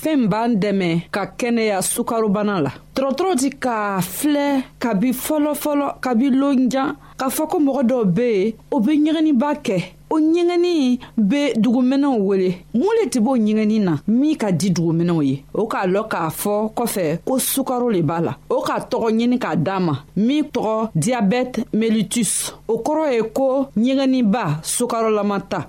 fɛɛn min b'an dɛmɛ ka kɛnɛya sukarobana la dɔgɔtɔrɔ ti ka filɛ kabi fɔlɔfɔlɔ kabi lonjan k'a fɔ ko mɔgɔ dɔw be yen o be ɲɛgɛnniba kɛ o ɲɛgɛnni be duguminɛw wele mun le tɛ b'o ɲɛgɛnni na min ka di duguminɛw ye o k'a lɔn k'a fɔ kɔfɛ ko sukaro le b'a la o ka tɔgɔ ɲini k'a d'a ma min tɔgɔ diyabɛte melitus o kɔrɔ ye ko ɲɛgɛnniba sukarolama ta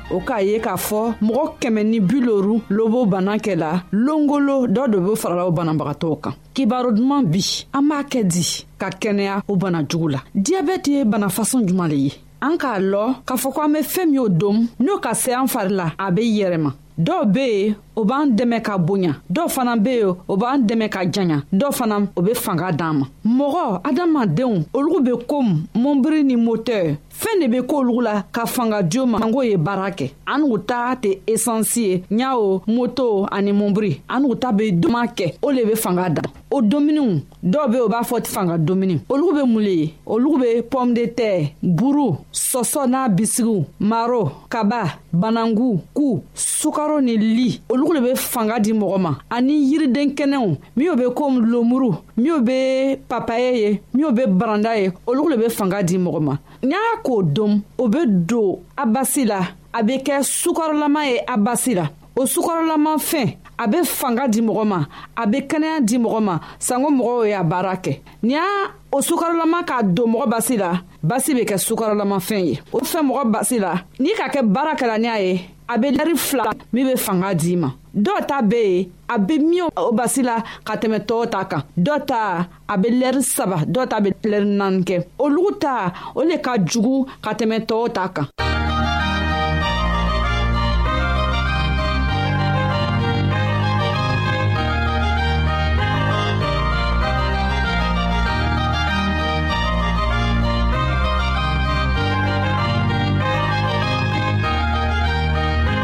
o k'a ye k'a fɔ mɔgɔ kɛmɛ ni bi loru lobo bana kɛ la longolo dɔ de be farala o banabagatɔw kan kibaro duman bi an b'a kɛ di ka kɛnɛya o bana jugu la diyabɛti ye bana fason juman le ye an k'a lɔ k'a fɔ ko an be fɛɛn min o dom n'o ka se an fari la a be yɛrɛma dɔw be yen o b'an dɛmɛ ka bonya dɔw fana be yen o b'an dɛmɛ ka janya dɔw fana o be fanga d'an ma mɔgɔ adamadenw olugu be komi mɔnbiri ni motɛr fɛɛn de be k'olu la ka fanga jo ma ango ye baara kɛ an n'u ta tɛ esansi ye ɲawo moto ani mɔnburi an n'u ta be duman kɛ o le be fanga dan o dominiw dɔw be o b'a fɔ fanga domini olu be mun le ye olu be pɔme de tɛ buru sɔsɔ n'a bisigiw maro kaba banangu ku sukaro ni li olu le be fanga di mɔgɔ ma ani yiriden kɛnɛw min bɛ ko lomuru min bɛ papaye ye min bɛ baranda ye olu de bɛ fanga di mɔgɔ ma n y'a k'o dɔn o bɛ don a basi la a bɛ kɛ sukarolama ye a basi la o sukarolama fɛn a bɛ fanga di mɔgɔ ma a bɛ kɛnɛya di mɔgɔ ma sanko mɔgɔw y'a baara kɛ ni y'a o sukarolama k'a don mɔgɔ basi la basi bɛ kɛ sukarolamafɛn ye o fɛn mɔgɔ basi la n'i ka kɛ baara kɛra ni a ye a bɛ lari fila min bɛ fanga d'i ma dɔw ta bɛ yen a bɛ miɲɛ o basi la ka tɛmɛ tɔw ta kan dɔw ta a bɛ lɛri saba dɔw ta bɛ lɛri naani kɛ olu ta o le ka jugu ka tɛmɛ tɔw ta kan.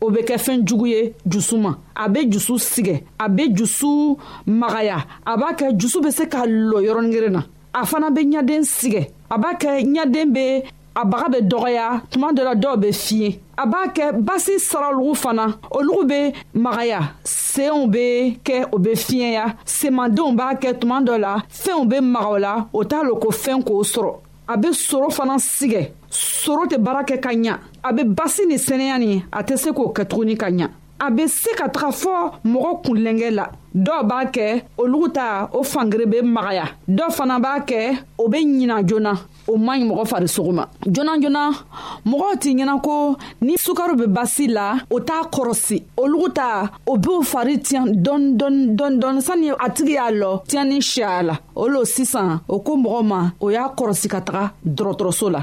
o bɛ kɛ fɛn jugu ye dusu ma a bɛ dusu sigɛ a bɛ dusu magaya a b'a kɛ dusu bɛ se ka lɔ yɔrɔninkelen na a fana bɛ ɲaden sigɛ a b'a kɛ ɲaden bɛ a baga bɛ dɔgɔya tuma dɔ la dɔw bɛ fiɲɛ a b'a kɛ basi saralugu fana olugu bɛ magaya senw bɛ kɛ o bɛ fiɲɛya senmandenw b'a kɛ tuma dɔ la fɛnw bɛ magaw la o t'a lo ko fɛn k'o sɔrɔ a bɛ soro fana sigɛ soro tɛ baara kɛ ka ɲa a bɛ basi ni sɛnɛya ni a tɛ se k'o kɛ tuguni ka ɲa a bɛ se ka taga fɔ mɔgɔ kunlɛnkɛ la dɔw b'a kɛ olugu ta o fangere bɛ magaya dɔw fana b'a kɛ o bɛ ɲina joona o man ɲi mɔgɔ farisogo ma joona joona mɔgɔw t'i ɲɛna ko ni sukaro bɛ basi la o t'a kɔrɔsi olugu ta o b'o fari tiɲɛ dɔɔni dɔɔni dɔɔni dɔɔni sani a tigi y'a lɔ tiɲɛni siya la o lo sisan o ko mɔgɔ ma o y'a kɔrɔsi ka taga dɔgɔtɔrɔso la.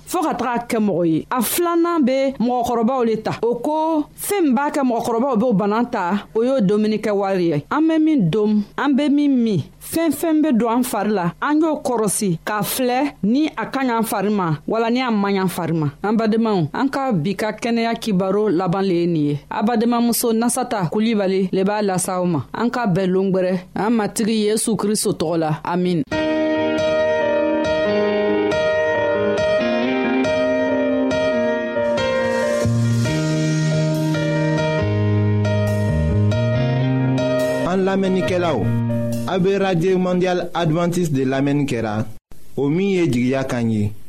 fɔɔ ka taga kɛ mɔgɔ ye a filanan be mɔgɔkɔrɔbaw le ta o ko fɛɛn b'a kɛ mɔgɔkɔrɔbaw b'o bana ta o y'o domuni kɛ wari ye an be min dom an be min min fɛn fɛn be don an fari la an y'o kɔrɔsi k'a filɛ ni a ka ɲan fari ma wala ni a man ɲan fari ma an badenmaw an ka bi ka kɛnɛya kibaro laban le ye nin ye a badenmamuso nasata kulibali le b'a lasaw ma an k'a bɛɛ longwɛrɛ an matigi yesu kristo tɔgɔ la amin an lamɛnnikɛlaw a be radio mondial advantiste de lamɛnni kɛra o min ye jigiya kan ye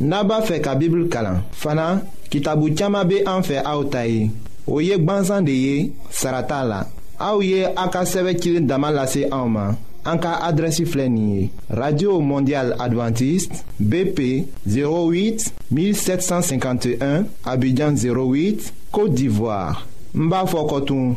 n'a b'a fɛ ka bibulu kalan fana kitabu caman bɛ an fɛ aw ta ye o ye gbansan de ye sara t'a la aw ye a ka sɛbɛn cilen dama lase anw ma an ka adrɛsi filɛ nin ye radio mondial adventiste bp 08 1751 abidjan 08 côte d'ivoire n b'a fɔ kɔtun.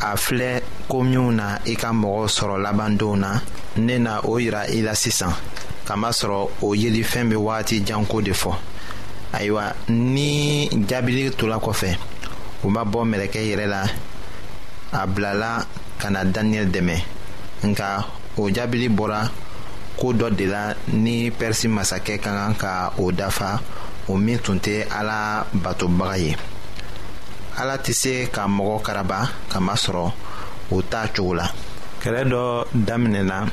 a filɛ ko minnu na i ka mɔgɔw sɔrɔ laban donw na ne na o yira i la sisan kamasɔrɔ o yelifɛn bɛ wagati janko de fɔ ayiwa ni jaabili tola kɔfɛ u ma bɔ mɛlɛkɛ yɛrɛ la a bilala ka na daniyɛli dɛmɛ nka o jaabili bɔra ko dɔ de la ni pɛrisi masakɛ ka kan ka o dafa o min tun tɛ ala batobaga ye tɛ se ka mɔgɔ karaba ka masɔrɔ o t'a cogo la kɛlɛ dɔ daminɛna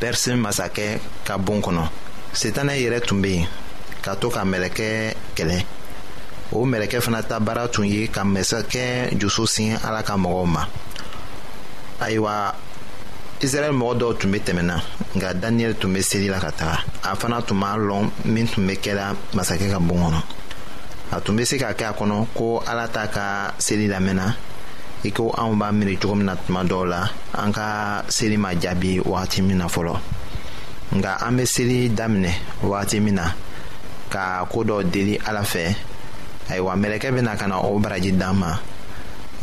pɛrisi masakɛ ka bon kɔnɔ sitanɛ yɛrɛ tun bɛ yen ka to ka mɛlɛkɛ kɛlɛ o mɛlɛkɛ fana ta baara tun ye ka masakɛ jusu sin ala ka mɔgɔw ma ayiwa israɛl mɔgɔ dɔw tun bɛ tɛmɛna nka daniyɛli tun bɛ seli la ka taga a fana tun b'a lɔn min tun bɛ kɛra masakɛ ka bon kɔnɔ a tun bɛ se ka kɛ kɔnɔ ko ala t'a ka seli lamɛnna i ko anw b'a miiri cogo min na tuma dɔw la an ka seli ma jaabi wagati min na fɔlɔ nka an bɛ seli daminɛ wagati min na ka ko dɔ deli ala fɛ ayiwa mɛlɛkɛ bɛ na ka na o baraji d'an ma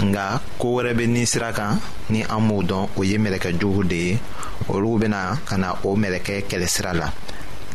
nka ko wɛrɛ bɛ ni sira kan ni an m'o dɔn o ye mɛlɛkɛ jugu de ye olu bɛ na ka na o mɛlɛkɛ kɛlɛ sira la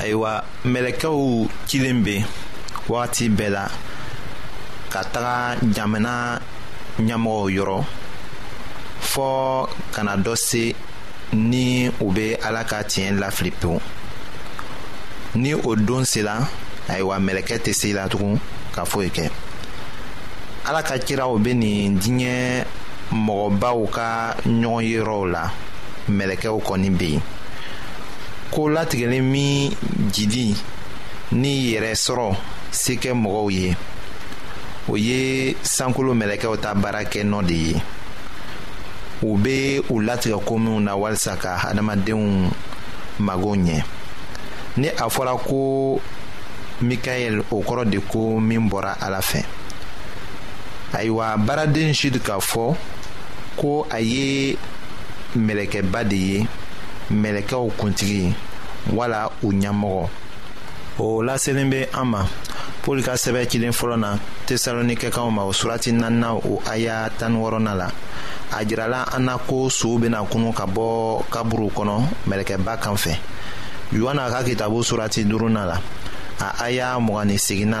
ayiwa mɛlɛkɛw cilen bɛ wagati bɛɛ la ka taga jamana ɲɛmɔgɔw yɔrɔ fɔ kana dɔ se ni u bɛ ala ka tiɲɛ lafili pewu ni o don sera ayiwa mɛlɛkɛ tɛ se la tugun ka foyi kɛ ala ka kiraw bɛ nin diɲɛ mɔgɔbaw ka ɲɔgɔn yɔrɔw la mɛlɛkɛw kɔni bɛ yen ko latigɛlen min jidi ni yɛrɛ sɔrɔ se kɛ mɔgɔw ye o ye sankolo mɛlɛkɛw ta baara kɛ nɔ de ye u bɛ u latigɛ ko minnu na walisa ka hadamadenw mago ɲɛ ni a fɔra ko mikaɛl o kɔrɔ de ko min bɔra a ala fɛ ayiwa baaraden sid k'a fɔ ko a ye mɛlɛkɛba de ye mɛlɛkɛw kuntigi wala u ɲɛmɔgɔ o laselen bɛ an ma pɔli ka sɛbɛn cilen fɔlɔ na tesalonikɛkanw ma o surati naaninan o aya tan wɔɔrɔnan la a jirala an na ko sow bɛna kunu ka bɔ kaburu kɔnɔ mɛlɛkɛba kan fɛ yohana ka kitabu surati duurunan la a aya mugan ni seginna